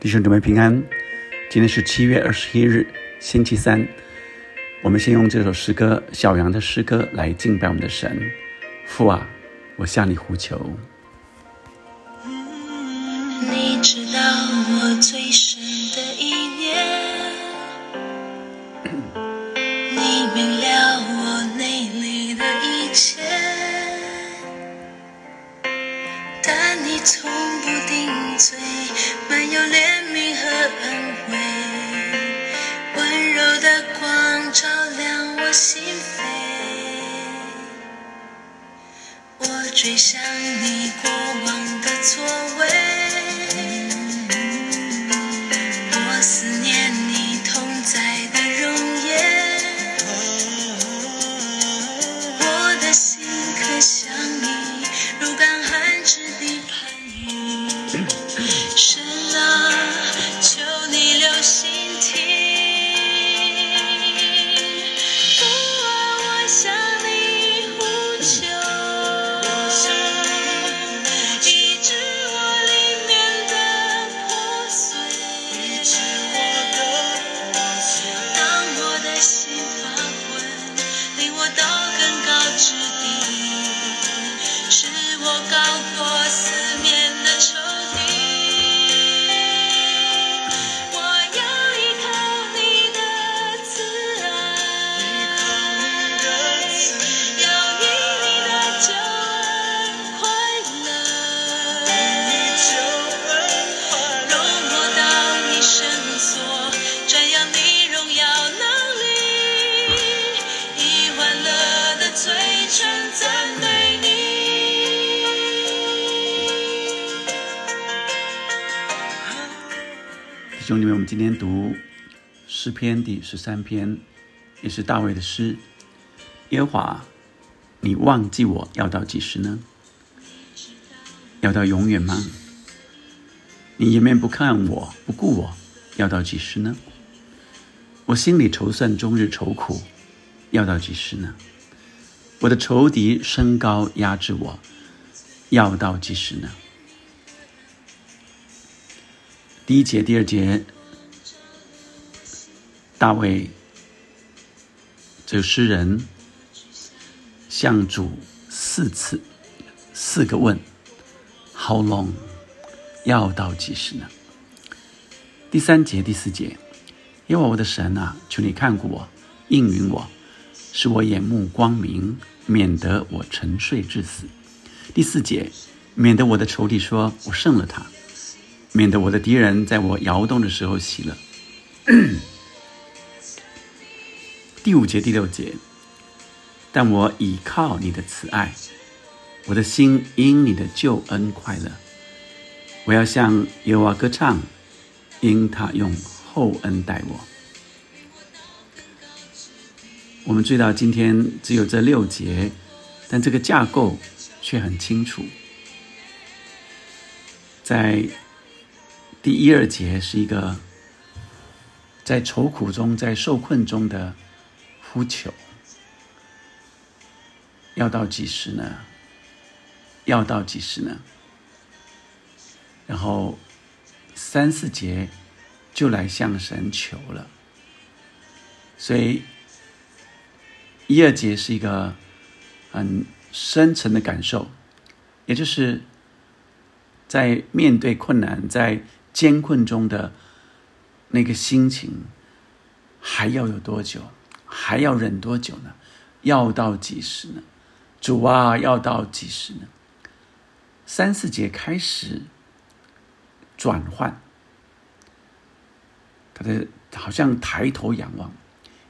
弟兄姊妹平安，今天是七月二十一日，星期三。我们先用这首诗歌《小羊的诗歌》来敬拜我们的神。父啊，我向你呼求。追想你过我们今天读诗篇第十三篇，也是大卫的诗。耶和华，你忘记我要到几时呢？要到永远吗？你一面不看我，不顾我，要到几时呢？我心里愁算，终日愁苦，要到几时呢？我的仇敌升高压制我，要到几时呢？第一节、第二节，大卫这个诗人向主四次四个问：How long？要到几时呢？第三节、第四节，因为我的神啊，求你看顾我，应允我，使我眼目光明，免得我沉睡至死。第四节，免得我的仇敌说我胜了他。免得我的敌人在我摇动的时候喜乐。第五节、第六节，但我倚靠你的慈爱，我的心因你的救恩快乐。我要向耶和华歌唱，因他用厚恩待我。我们追到今天只有这六节，但这个架构却很清楚，在。第一二节是一个在愁苦中、在受困中的呼求，要到几时呢？要到几时呢？然后三四节就来向神求了，所以一二节是一个很深层的感受，也就是在面对困难，在艰困中的那个心情，还要有多久？还要忍多久呢？要到几时呢？主啊，要到几时呢？三四节开始转换，他的好像抬头仰望，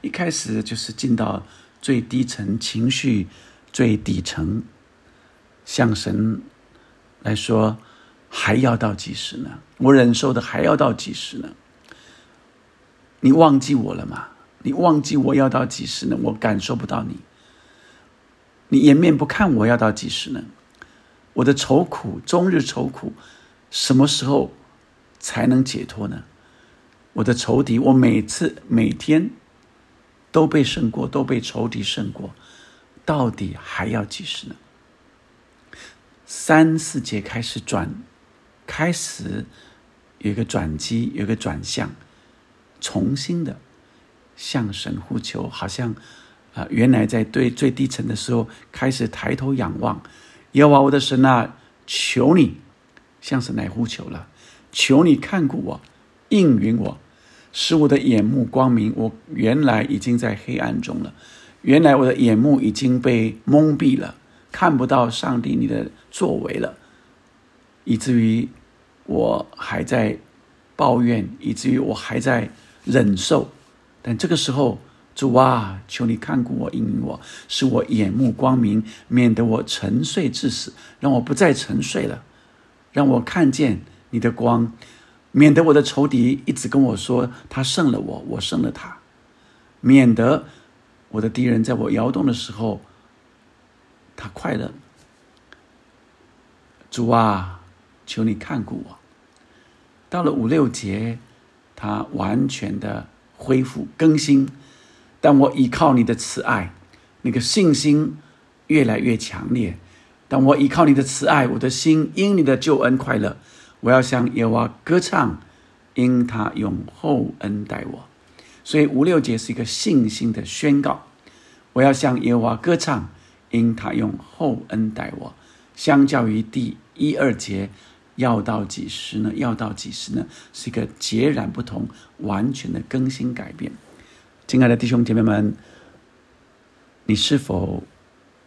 一开始就是进到最低层情绪最底层，向神来说。还要到几时呢？我忍受的还要到几时呢？你忘记我了吗？你忘记我要到几时呢？我感受不到你。你掩面不看我要到几时呢？我的愁苦，终日愁苦，什么时候才能解脱呢？我的仇敌，我每次每天都被胜过，都被仇敌胜过，到底还要几时呢？三四节开始转，开始有一个转机，有一个转向，重新的向神呼求，好像啊，原来在最最低层的时候，开始抬头仰望，耶和华我的神啊，求你向神来呼求了，求你看顾我，应允我，使我的眼目光明。我原来已经在黑暗中了，原来我的眼目已经被蒙蔽了，看不到上帝你的作为了，以至于。我还在抱怨，以至于我还在忍受，但这个时候，主啊，求你看顾我，应允我，使我眼目光明，免得我沉睡至死，让我不再沉睡了，让我看见你的光，免得我的仇敌一直跟我说他胜了我，我胜了他，免得我的敌人在我摇动的时候，他快乐。主啊，求你看顾我。到了五六节，他完全的恢复更新。但我依靠你的慈爱，那个信心越来越强烈。当我依靠你的慈爱，我的心因你的救恩快乐。我要向耶和华歌唱，因他用厚恩待我。所以五六节是一个信心的宣告。我要向耶和华歌唱，因他用厚恩待我。相较于第一二节。要到几时呢？要到几时呢？是一个截然不同、完全的更新改变。亲爱的弟兄姐妹们，你是否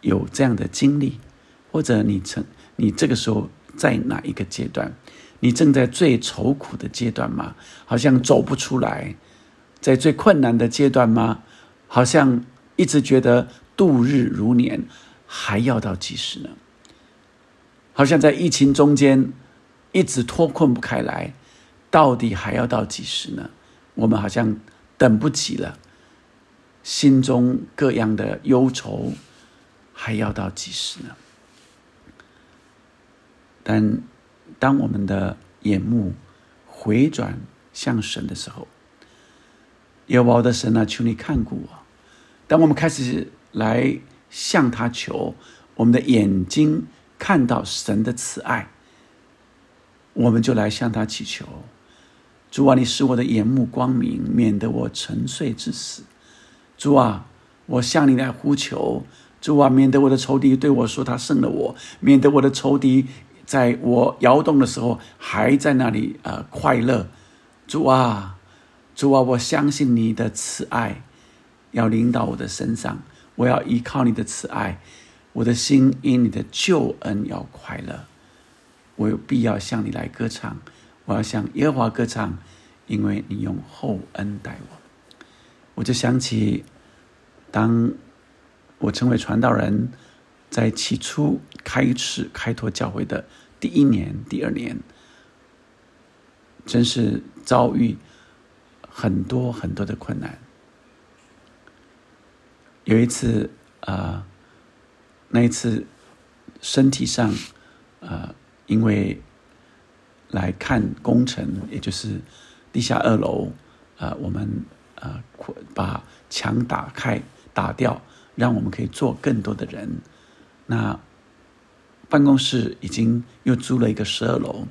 有这样的经历？或者你曾你这个时候在哪一个阶段？你正在最愁苦的阶段吗？好像走不出来，在最困难的阶段吗？好像一直觉得度日如年，还要到几时呢？好像在疫情中间。一直脱困不开来，到底还要到几时呢？我们好像等不及了，心中各样的忧愁，还要到几时呢？但当我们的眼目回转向神的时候，有我的神啊，求你看顾我。当我们开始来向他求，我们的眼睛看到神的慈爱。我们就来向他祈求，主啊，你使我的眼目光明，免得我沉睡至死。主啊，我向你来呼求，主啊，免得我的仇敌对我说他胜了我，免得我的仇敌在我摇动的时候还在那里呃快乐。主啊，主啊，我相信你的慈爱要临到我的身上，我要依靠你的慈爱，我的心因你的救恩要快乐。我有必要向你来歌唱，我要向耶和华歌唱，因为你用厚恩待我。我就想起，当我成为传道人，在起初开始开拓教会的第一年、第二年，真是遭遇很多很多的困难。有一次啊，那一次身体上啊。因为来看工程，也就是地下二楼，呃，我们呃把墙打开、打掉，让我们可以坐更多的人。那办公室已经又租了一个十二楼，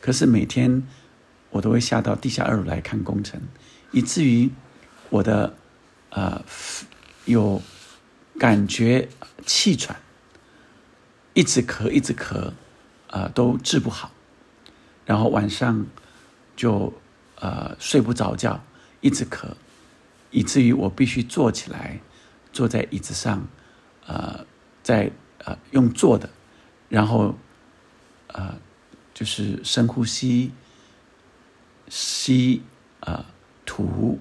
可是每天我都会下到地下二楼来看工程，以至于我的呃有感觉气喘，一直咳，一直咳。呃，都治不好，然后晚上就呃睡不着觉，一直咳，以至于我必须坐起来，坐在椅子上，呃，在呃用坐的，然后呃就是深呼吸，吸呃吐，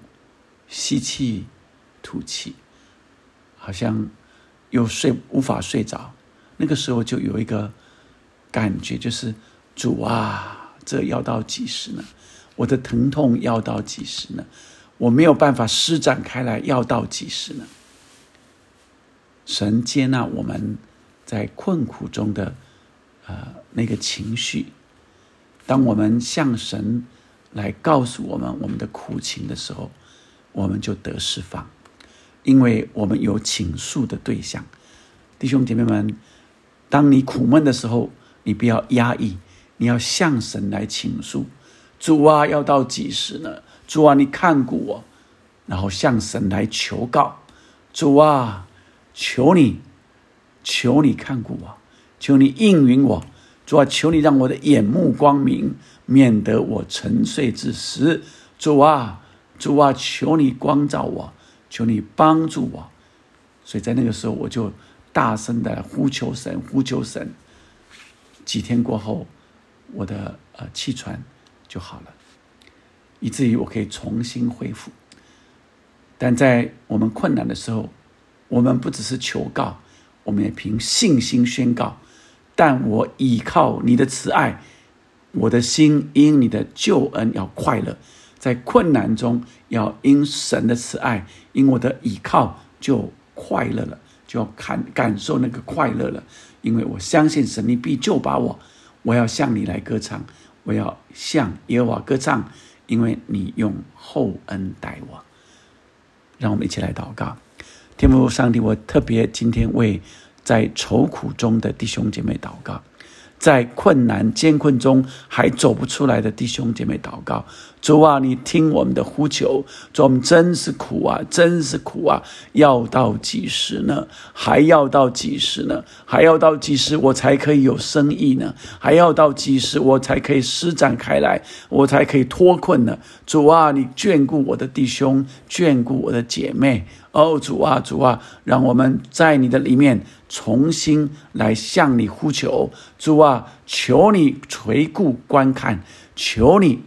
吸气吐气，好像又睡无法睡着，那个时候就有一个。感觉就是主啊，这要到几时呢？我的疼痛要到几时呢？我没有办法施展开来，要到几时呢？神接纳我们在困苦中的呃那个情绪，当我们向神来告诉我们我们的苦情的时候，我们就得释放，因为我们有倾诉的对象。弟兄姐妹们，当你苦闷的时候，你不要压抑，你要向神来倾诉。主啊，要到几时呢？主啊，你看顾我，然后向神来求告。主啊，求你，求你看顾我，求你应允我。主啊，求你让我的眼目光明，免得我沉睡之时。主啊，主啊，求你光照我，求你帮助我。所以在那个时候，我就大声的呼求神，呼求神。几天过后，我的呃气喘就好了，以至于我可以重新恢复。但在我们困难的时候，我们不只是求告，我们也凭信心宣告。但我倚靠你的慈爱，我的心因你的救恩要快乐，在困难中要因神的慈爱，因我的倚靠就快乐了，就要感感受那个快乐了。因为我相信神，你必救把我。我要向你来歌唱，我要向耶和华歌唱，因为你用厚恩待我。让我们一起来祷告，天父上帝，我特别今天为在愁苦中的弟兄姐妹祷告。在困难艰困中还走不出来的弟兄姐妹祷告，主啊，你听我们的呼求，主，我们真是苦啊，真是苦啊！要到几时呢？还要到几时呢？还要到几时我才可以有生意呢？还要到几时我才可以施展开来，我才可以脱困呢？主啊，你眷顾我的弟兄，眷顾我的姐妹。哦，主啊，主啊，让我们在你的里面重新来向你呼求。主啊，求你垂顾观看，求你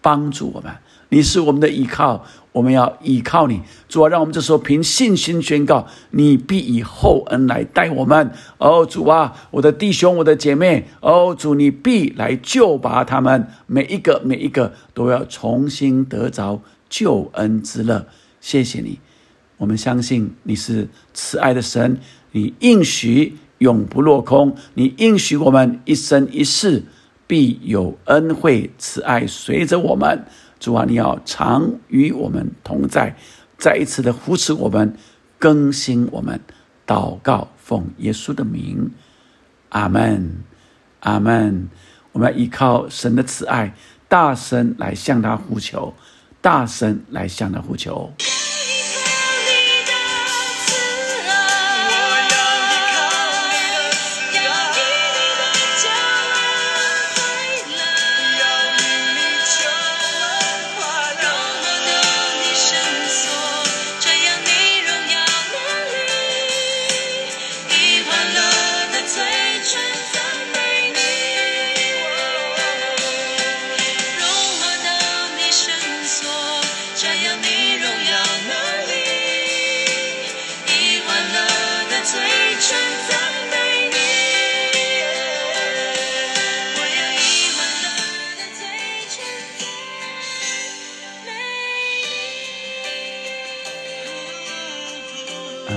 帮助我们。你是我们的依靠，我们要依靠你。主啊，让我们这时候凭信心宣告：你必以厚恩来待我们。哦，主啊，我的弟兄，我的姐妹，哦，主，你必来救拔他们，每一个每一个都要重新得着救恩之乐。谢谢你。我们相信你是慈爱的神，你应许永不落空，你应许我们一生一世必有恩惠慈爱随着我们。主啊，你要常与我们同在，再一次的扶持我们，更新我们。祷告，奉耶稣的名，阿门，阿门。我们依靠神的慈爱，大声来向他呼求，大声来向他呼求。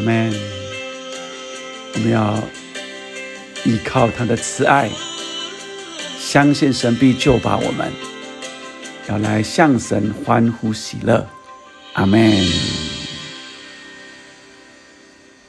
门。我们要依靠他的慈爱，相信神必救拔我们，要来向神欢呼喜乐。阿门。